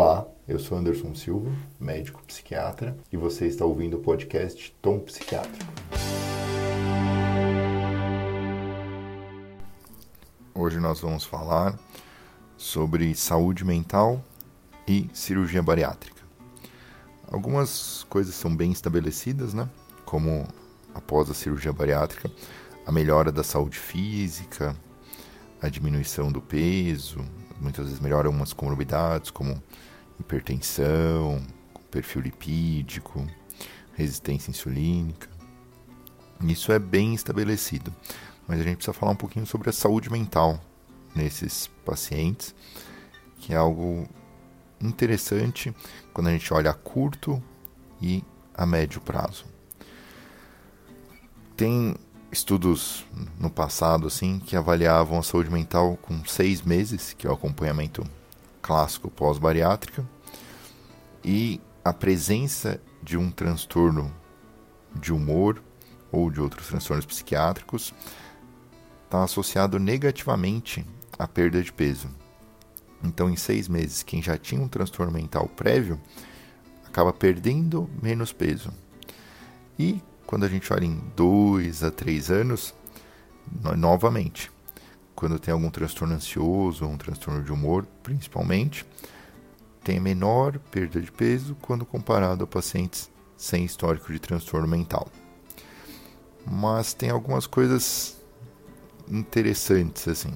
Olá, eu sou Anderson Silva, médico psiquiatra, e você está ouvindo o podcast Tom Psiquiátrico. Hoje nós vamos falar sobre saúde mental e cirurgia bariátrica. Algumas coisas são bem estabelecidas, né? Como após a cirurgia bariátrica, a melhora da saúde física, a diminuição do peso, muitas vezes melhora algumas comorbidades como hipertensão, perfil lipídico, resistência insulínica. Isso é bem estabelecido, mas a gente precisa falar um pouquinho sobre a saúde mental nesses pacientes, que é algo interessante quando a gente olha a curto e a médio prazo. Tem estudos no passado assim que avaliavam a saúde mental com seis meses, que é o acompanhamento clássico pós-bariátrica, e a presença de um transtorno de humor ou de outros transtornos psiquiátricos está associado negativamente à perda de peso. Então, em seis meses, quem já tinha um transtorno mental prévio acaba perdendo menos peso. E quando a gente olha em dois a três anos, novamente, quando tem algum transtorno ansioso ou um transtorno de humor, principalmente, tem menor perda de peso quando comparado a pacientes sem histórico de transtorno mental. Mas tem algumas coisas interessantes assim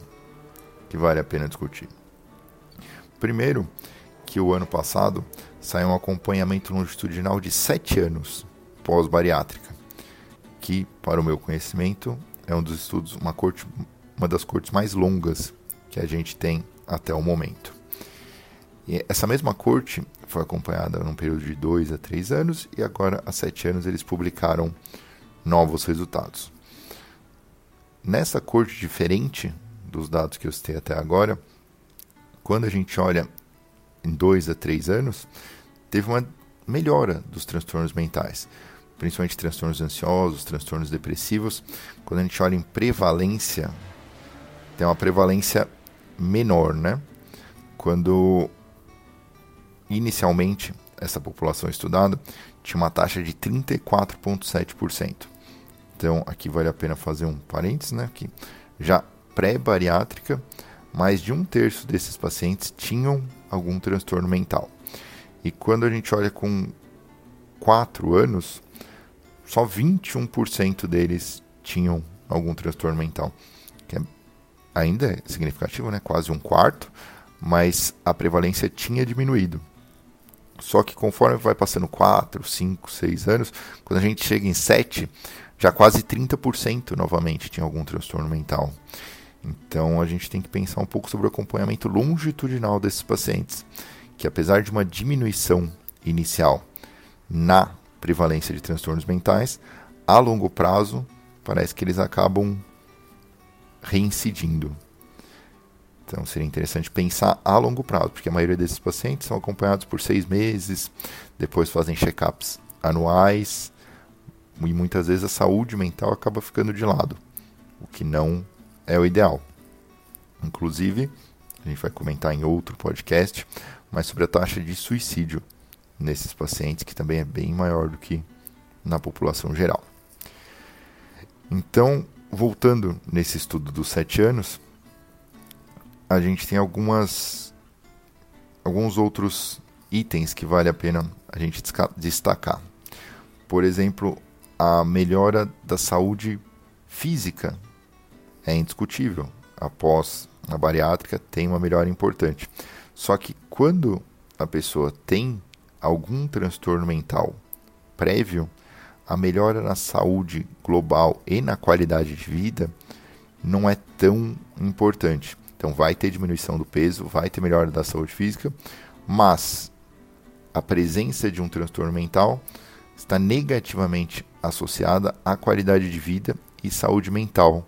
que vale a pena discutir. Primeiro, que o ano passado saiu um acompanhamento longitudinal de 7 anos pós-bariátrica que, para o meu conhecimento, é um dos estudos, uma, corte, uma das cortes mais longas que a gente tem até o momento. E essa mesma corte foi acompanhada num período de 2 a 3 anos e agora, há 7 anos, eles publicaram novos resultados. Nessa corte diferente dos dados que eu citei até agora, quando a gente olha em 2 a 3 anos, teve uma melhora dos transtornos mentais principalmente transtornos ansiosos, transtornos depressivos, quando a gente olha em prevalência, tem uma prevalência menor, né? Quando inicialmente essa população estudada tinha uma taxa de 34,7%. Então aqui vale a pena fazer um parênteses, né? Que já pré-bariátrica, mais de um terço desses pacientes tinham algum transtorno mental. E quando a gente olha com 4 anos, só 21% deles tinham algum transtorno mental, que é, ainda é significativo, né? quase um quarto, mas a prevalência tinha diminuído. Só que conforme vai passando 4, 5, 6 anos, quando a gente chega em 7, já quase 30% novamente tinha algum transtorno mental. Então a gente tem que pensar um pouco sobre o acompanhamento longitudinal desses pacientes, que apesar de uma diminuição inicial na prevalência de transtornos mentais, a longo prazo parece que eles acabam reincidindo. Então seria interessante pensar a longo prazo, porque a maioria desses pacientes são acompanhados por seis meses, depois fazem check-ups anuais, e muitas vezes a saúde mental acaba ficando de lado, o que não é o ideal. Inclusive, a gente vai comentar em outro podcast, mas sobre a taxa de suicídio nesses pacientes, que também é bem maior do que na população geral. Então, voltando nesse estudo dos sete anos, a gente tem algumas alguns outros itens que vale a pena a gente destacar. Por exemplo, a melhora da saúde física é indiscutível. Após a bariátrica tem uma melhora importante. Só que quando a pessoa tem algum transtorno mental prévio, a melhora na saúde global e na qualidade de vida não é tão importante. Então, vai ter diminuição do peso, vai ter melhora da saúde física, mas a presença de um transtorno mental está negativamente associada à qualidade de vida e saúde mental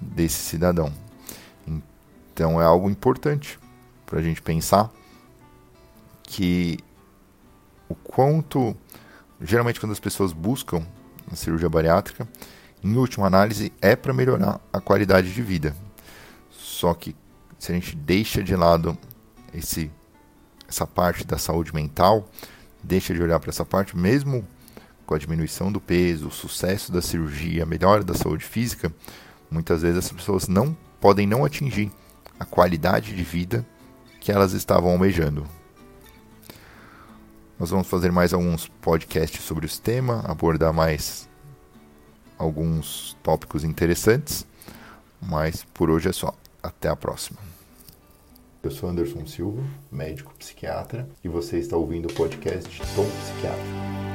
desse cidadão. Então, é algo importante para a gente pensar que o quanto, geralmente, quando as pessoas buscam a cirurgia bariátrica, em última análise, é para melhorar a qualidade de vida. Só que se a gente deixa de lado esse essa parte da saúde mental, deixa de olhar para essa parte, mesmo com a diminuição do peso, o sucesso da cirurgia, a melhora da saúde física, muitas vezes as pessoas não podem não atingir a qualidade de vida que elas estavam almejando. Nós vamos fazer mais alguns podcasts sobre esse tema, abordar mais alguns tópicos interessantes, mas por hoje é só. Até a próxima. Eu sou Anderson Silva, médico psiquiatra, e você está ouvindo o podcast Tom Psiquiatra.